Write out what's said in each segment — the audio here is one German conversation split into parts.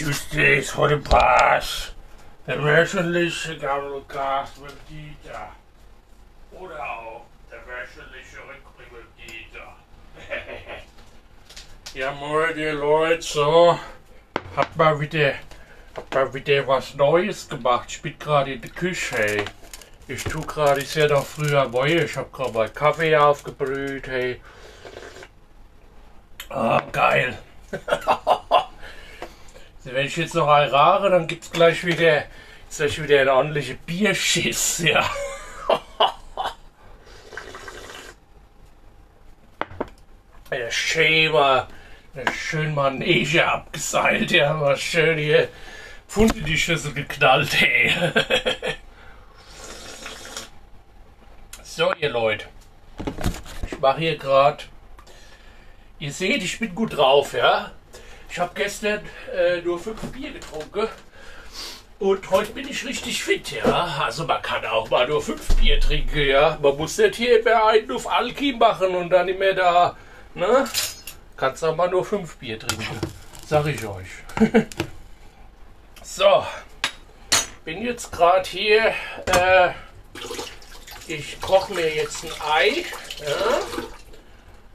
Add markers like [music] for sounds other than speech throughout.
Tuesdays for the Pass. Der wöchentliche Gavelcast mit Dieter. Oder auch der wöchentliche Rückblick mit Dieter. [laughs] ja, moin, ihr Leute, so. Hab mal wieder, hab mal wieder was Neues gemacht. Ich bin gerade in der Küche, hey. Ich tu gerade, ich sehe doch früher Moje. Ich hab gerade mal Kaffee aufgebrüht, hey. Ah, geil. [laughs] Wenn ich jetzt noch heirate, dann gibt's gleich wieder, gleich wieder eine ordentliche Bierschiss, ja. [laughs] ja, schön mal, schön mal Manege abgeseilt, ja, mal schön hier Pfund in die Schüssel geknallt, hey. [laughs] so, ihr Leute, ich mache hier gerade, ihr seht, ich bin gut drauf, ja. Ich habe gestern äh, nur fünf Bier getrunken. Und heute bin ich richtig fit, ja. Also man kann auch mal nur fünf Bier trinken, ja. Man muss nicht hier immer einen auf Alki machen und dann immer da, ne? Kannst auch mal nur fünf Bier trinken. Sag ich euch. [laughs] so. Bin jetzt gerade hier. Äh, ich koche mir jetzt ein Ei. Ja.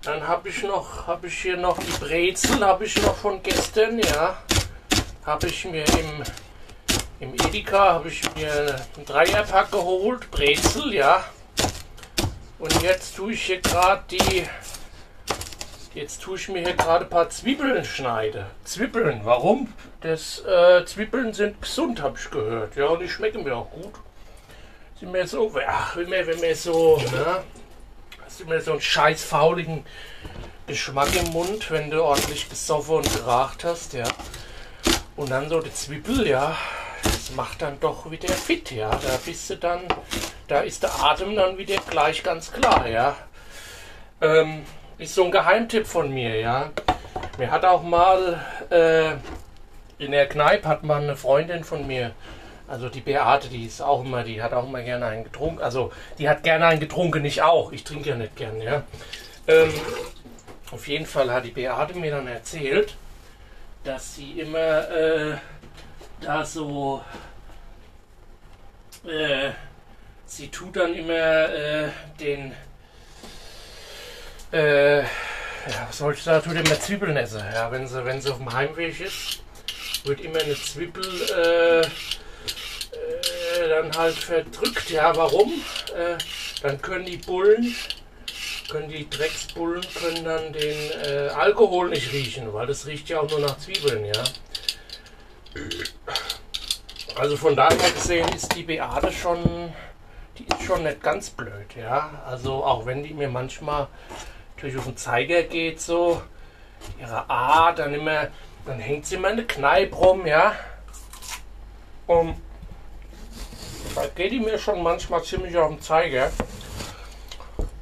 Dann habe ich noch, habe ich hier noch die Brezel, habe ich noch von gestern, ja. Habe ich mir im, im Edeka, habe ich mir ein Dreierpack geholt, Brezel, ja. Und jetzt tue ich hier gerade die, jetzt tue ich mir hier gerade ein paar Zwiebeln schneiden. Zwiebeln, warum? Das, äh, Zwiebeln sind gesund, habe ich gehört, ja, und die schmecken mir auch gut. Sind mir so, ach, wenn mir, wenn mir so, ne? Hast immer so einen scheiß fauligen Geschmack im Mund, wenn du ordentlich gesoffen und geraucht hast, ja. Und dann so die Zwiebel, ja, das macht dann doch wieder fit, ja. Da bist du dann, da ist der Atem dann wieder gleich ganz klar, ja. Ähm, ist so ein Geheimtipp von mir, ja. Mir hat auch mal äh, in der Kneipe hat man eine Freundin von mir also die Beate, die ist auch immer, die hat auch immer gerne einen getrunken. Also die hat gerne einen getrunken, nicht auch. Ich trinke ja nicht gern, ja. Ähm, auf jeden Fall hat die Beate mir dann erzählt, dass sie immer äh, da so, äh, sie tut dann immer äh, den, äh, ja, was soll ich sagen, tut immer Zwiebeln essen. Ja, wenn sie, wenn sie auf dem Heimweg ist, wird immer eine Zwiebel äh, dann halt verdrückt. Ja, warum? Äh, dann können die Bullen, können die Drecksbullen, können dann den äh, Alkohol nicht riechen, weil das riecht ja auch nur nach Zwiebeln, ja. Also von daher gesehen ist die Beate schon, die ist schon nicht ganz blöd, ja. Also auch wenn die mir manchmal durch auf den Zeiger geht, so ihre Art, dann immer, dann hängt sie immer in der Kneipe rum, ja. Und da geht die mir schon manchmal ziemlich auf den Zeiger.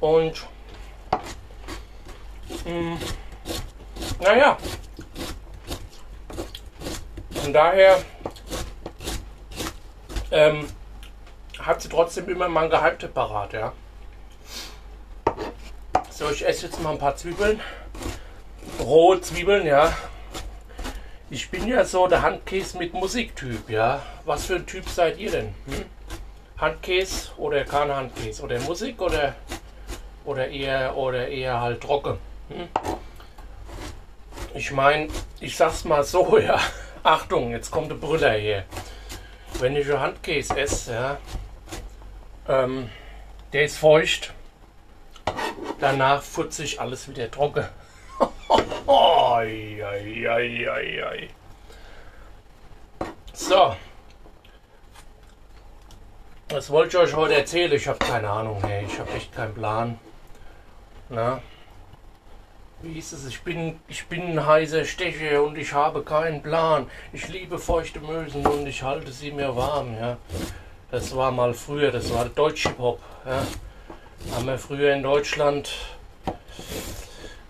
Und hm, naja, von daher ähm, hat sie trotzdem immer mal ein Geheimtipp parat, ja. So, ich esse jetzt mal ein paar Zwiebeln. Rohe Zwiebeln, ja. Ich bin ja so der Handkäse mit Musiktyp, ja. Was für ein Typ seid ihr denn? Hm? Handkäse oder kein Handkäse? Oder Musik oder, oder, eher, oder eher halt trocken? Hm? Ich meine, ich sag's mal so, [laughs] ja. Achtung, jetzt kommt der Brüller hier. Wenn ich Handkäse esse, ja, ähm, der ist feucht. Danach futze ich alles wieder trocken. [laughs] oi, oi, oi, So, was wollte ich euch heute erzählen? Ich habe keine Ahnung, hey. ich habe echt keinen Plan. Na? Wie hieß es? Ich bin, ich bin ein heißer Stecher und ich habe keinen Plan. Ich liebe feuchte Mösen und ich halte sie mir warm, ja. Das war mal früher, das war Deutsch-Hip-Hop, ja. Haben wir früher in Deutschland,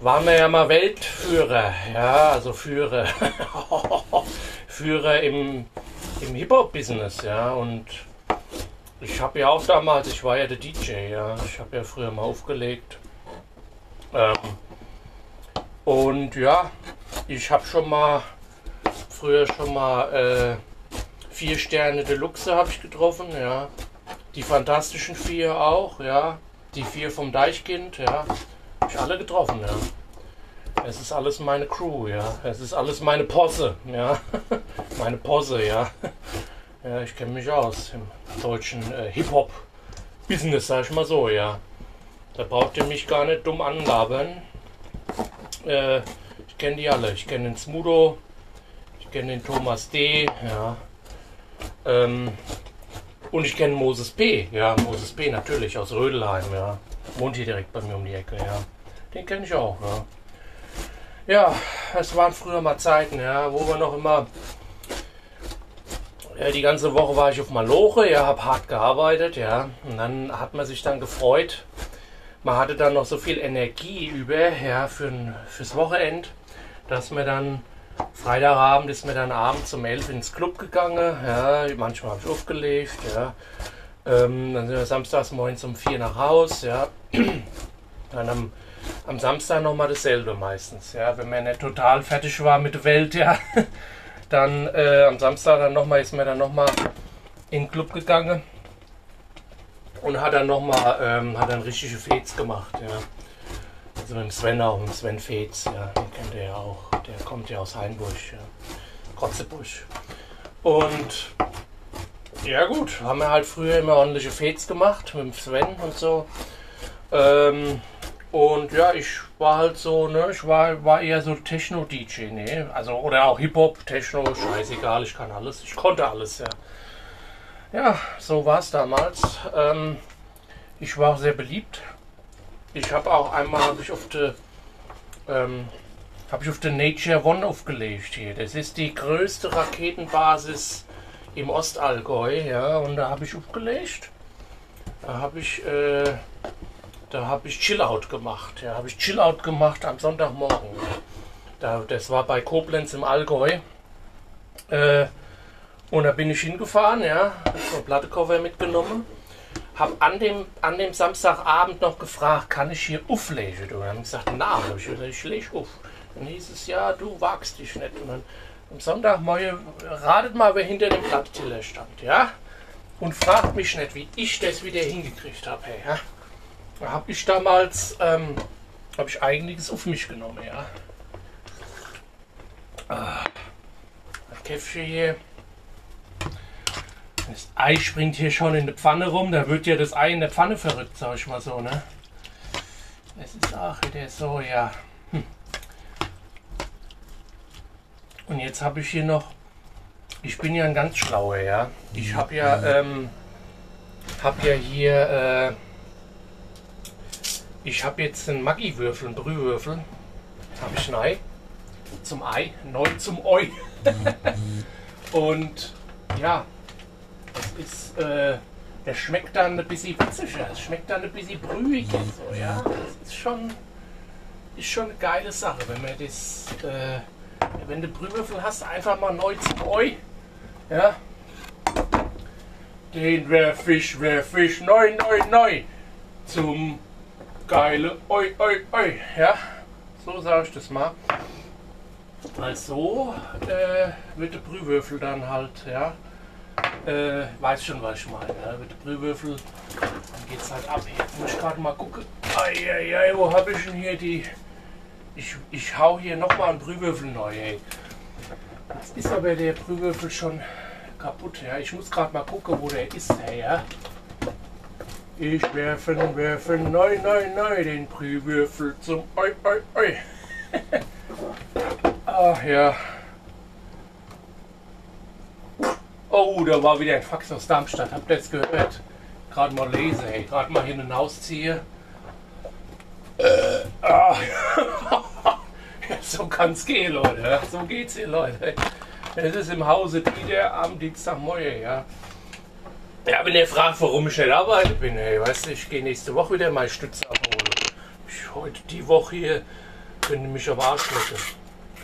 waren wir ja mal Weltführer, ja, also Führer. [laughs] Führer im, im Hip-Hop-Business, ja, und ich habe ja auch damals, ich war ja der DJ, ja. Ich habe ja früher mal aufgelegt. Ähm, und ja, ich habe schon mal früher schon mal äh, vier Sterne Deluxe habe ich getroffen, ja. Die fantastischen vier auch, ja. Die vier vom Deichkind, ja. Ich alle getroffen, ja. Es ist alles meine Crew, ja. Es ist alles meine Posse, ja. [laughs] meine Posse, ja. Ja, ich kenne mich aus im deutschen äh, Hip-Hop-Business, sag ich mal so, ja. Da braucht ihr mich gar nicht dumm anlabern. Äh, ich kenne die alle. Ich kenne den Smudo, ich kenne den Thomas D, ja. Ähm, und ich kenne Moses P. Ja, Moses P. natürlich aus Rödelheim, ja. Wohnt hier direkt bei mir um die Ecke, ja. Den kenne ich auch, ja. Ja, es waren früher mal Zeiten, ja, wo wir noch immer. Ja, die ganze Woche war ich auf Maloche, ja, hab hart gearbeitet, ja. Und dann hat man sich dann gefreut. Man hatte dann noch so viel Energie über, ja, für, fürs Wochenend, dass man dann Freitagabend ist mir dann abends um 11 ins Club gegangen. Ja, manchmal habe ich aufgelegt. Ja. Ähm, dann sind wir samstags morgens um 4 nach Haus. Ja. [clears throat] Dann am am Samstag nochmal dasselbe meistens. Ja, wenn man nicht total fertig war mit der Welt, ja, [laughs] dann äh, am Samstag dann noch mal, ist man dann nochmal in den Club gegangen und hat dann nochmal ähm, hat dann richtige Fets gemacht. Ja. Also mit dem Sven auch, mit dem Sven Fets, ja, den kennt ihr ja auch. Der kommt ja aus Hainburg, ja. Kotzebusch. Und ja gut, haben wir halt früher immer ordentliche Fets gemacht mit dem Sven und so. Ähm, und ja, ich war halt so, ne, ich war, war eher so Techno-DJ, ne? Also, oder auch Hip-Hop, Techno, scheißegal, ich kann alles, ich konnte alles, ja. Ja, so war es damals. Ähm, ich war auch sehr beliebt. Ich habe auch einmal, habe ich auf der, ähm, habe ich auf der Nature One aufgelegt hier. Das ist die größte Raketenbasis im Ostallgäu, ja, und da habe ich aufgelegt. Da habe ich, äh, da habe ich Chillout gemacht. Ja, habe ich Chillout gemacht am Sonntagmorgen. Da, das war bei Koblenz im Allgäu. Äh, und da bin ich hingefahren, ja, habe so einen Plattekoffer mitgenommen. Habe an dem, an dem Samstagabend noch gefragt, kann ich hier auflegen? Und dann gesagt, na, hab ich gesagt, ich lege auf. Dann hieß es, ja, du wagst dich nicht. Und dann am Sonntagmorgen, ratet mal, wer hinter dem Platttiller stand, ja? Und fragt mich nicht, wie ich das wieder hingekriegt habe, hey, ja? Da habe ich damals ähm, habe ich einiges auf mich genommen, ja. Ah, Käffchen hier. Das Ei springt hier schon in der Pfanne rum. Da wird ja das Ei in der Pfanne verrückt, sag ich mal so, ne? Es ist auch wieder so, ja. Hm. Und jetzt habe ich hier noch. Ich bin ja ein ganz schlauer, ja. Ich habe ja, ähm, habe ja hier. Äh, ich habe jetzt einen Maggi-Würfel, einen Brühwürfel. Habe ich neu. Zum Ei, neu zum Ei. [laughs] Und ja, es ist, äh, der schmeckt dann ein bisschen witziger. Es schmeckt dann ein bisschen brühig und so, ja. Das ist schon, ist schon eine geile Sache, wenn man das, äh, wenn du Brühwürfel hast, einfach mal neu zum Ei. Ja. Den werf ich, werf ich neu, neu, neu zum geile Oi, Oi, Oi. Ja, so sage ich das mal. Also äh, wird der Brühwürfel dann halt, ja, äh, weiß schon, was ich meine. Ja, mit der Brühwürfel, dann geht's halt ab. Jetzt muss ich gerade mal gucken. Eieiei, wo habe ich denn hier die. Ich, ich hau hier nochmal einen Brühwürfel neu, ey. Jetzt ist aber der Brühwürfel schon kaputt, ja. Ich muss gerade mal gucken, wo der ist, ja. Ich werfen, werfen, neu, neu, neu den Brühwürfel zum Oi, Oi, Oi. [laughs] Ach ja. Oh, da war wieder ein Fax aus Darmstadt. Habt ihr das gehört? Gerade mal lese, ey. Gerade mal hin und ausziehe. Äh, ah. [laughs] so kann's gehen, Leute. So geht's hier, Leute. Es ist im Hause Dieter am Dienstagmorgen, ja. Ja, wenn ihr fragt, warum ich nicht arbeiten bin, hey, weißt du, ich gehe nächste Woche wieder meine Stütze abholen. Ich, heute die Woche hier können mich am Arsch lecken.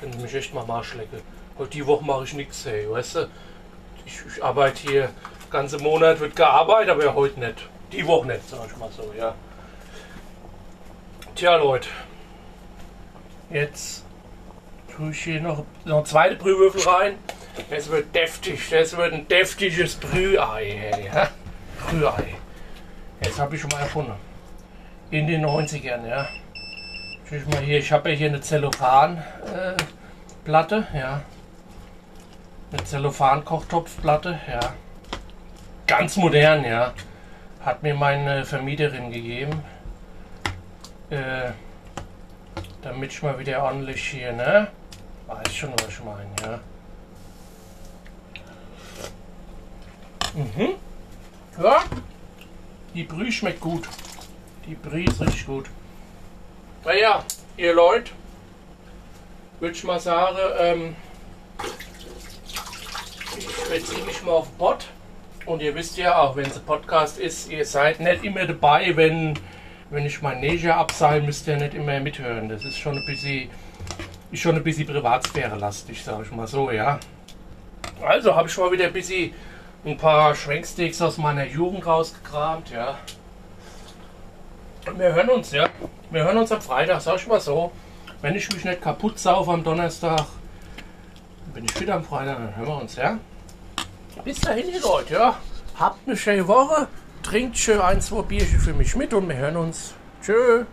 Können mich echt mal am Arsch lecken. Heute die Woche mache ich nichts, hey, weißt du. Ich, ich arbeite hier, ganze Monat wird gearbeitet, aber ja, heute nicht. Die Woche nicht, sag ich mal so, ja. Tja, Leute. Jetzt tue ich hier noch, noch einen zweiten Brühwürfel rein. Das wird deftig, das wird ein deftiges Brühei. Ja? Brühei. Jetzt habe ich schon mal erfunden. In den 90ern, ja. Ich mal hier, ich habe ja hier eine Zellophan-Platte, äh, ja. Eine Zellophan-Kochtopfplatte, ja. Ganz modern, ja. Hat mir meine Vermieterin gegeben. Äh, damit ich mal wieder ordentlich hier, ne? Weiß schon, was ich meine, ja. Mhm. Ja, die Brühe schmeckt gut. Die Brühe ist richtig gut. Naja, ihr Leute, würde ich mal sagen, ähm, ich beziehe mich mal auf den Pott. Und ihr wisst ja auch, wenn es ein Podcast ist, ihr seid nicht immer dabei, wenn, wenn ich mein Neger abseil, müsst ihr nicht immer mithören. Das ist schon ein bisschen, ist schon ein bisschen Privatsphäre-lastig, sage ich mal so, ja. Also habe ich mal wieder ein bisschen ein paar Schwenksticks aus meiner Jugend rausgekramt, ja. Wir hören uns, ja. Wir hören uns am Freitag, sag ich mal so. Wenn ich mich nicht kaputt saufe am Donnerstag, bin ich wieder am Freitag, dann hören wir uns, ja. Bis dahin, ihr Leute, ja. Habt eine schöne Woche, trinkt schön ein, zwei Bierchen für mich mit und wir hören uns. Tschö.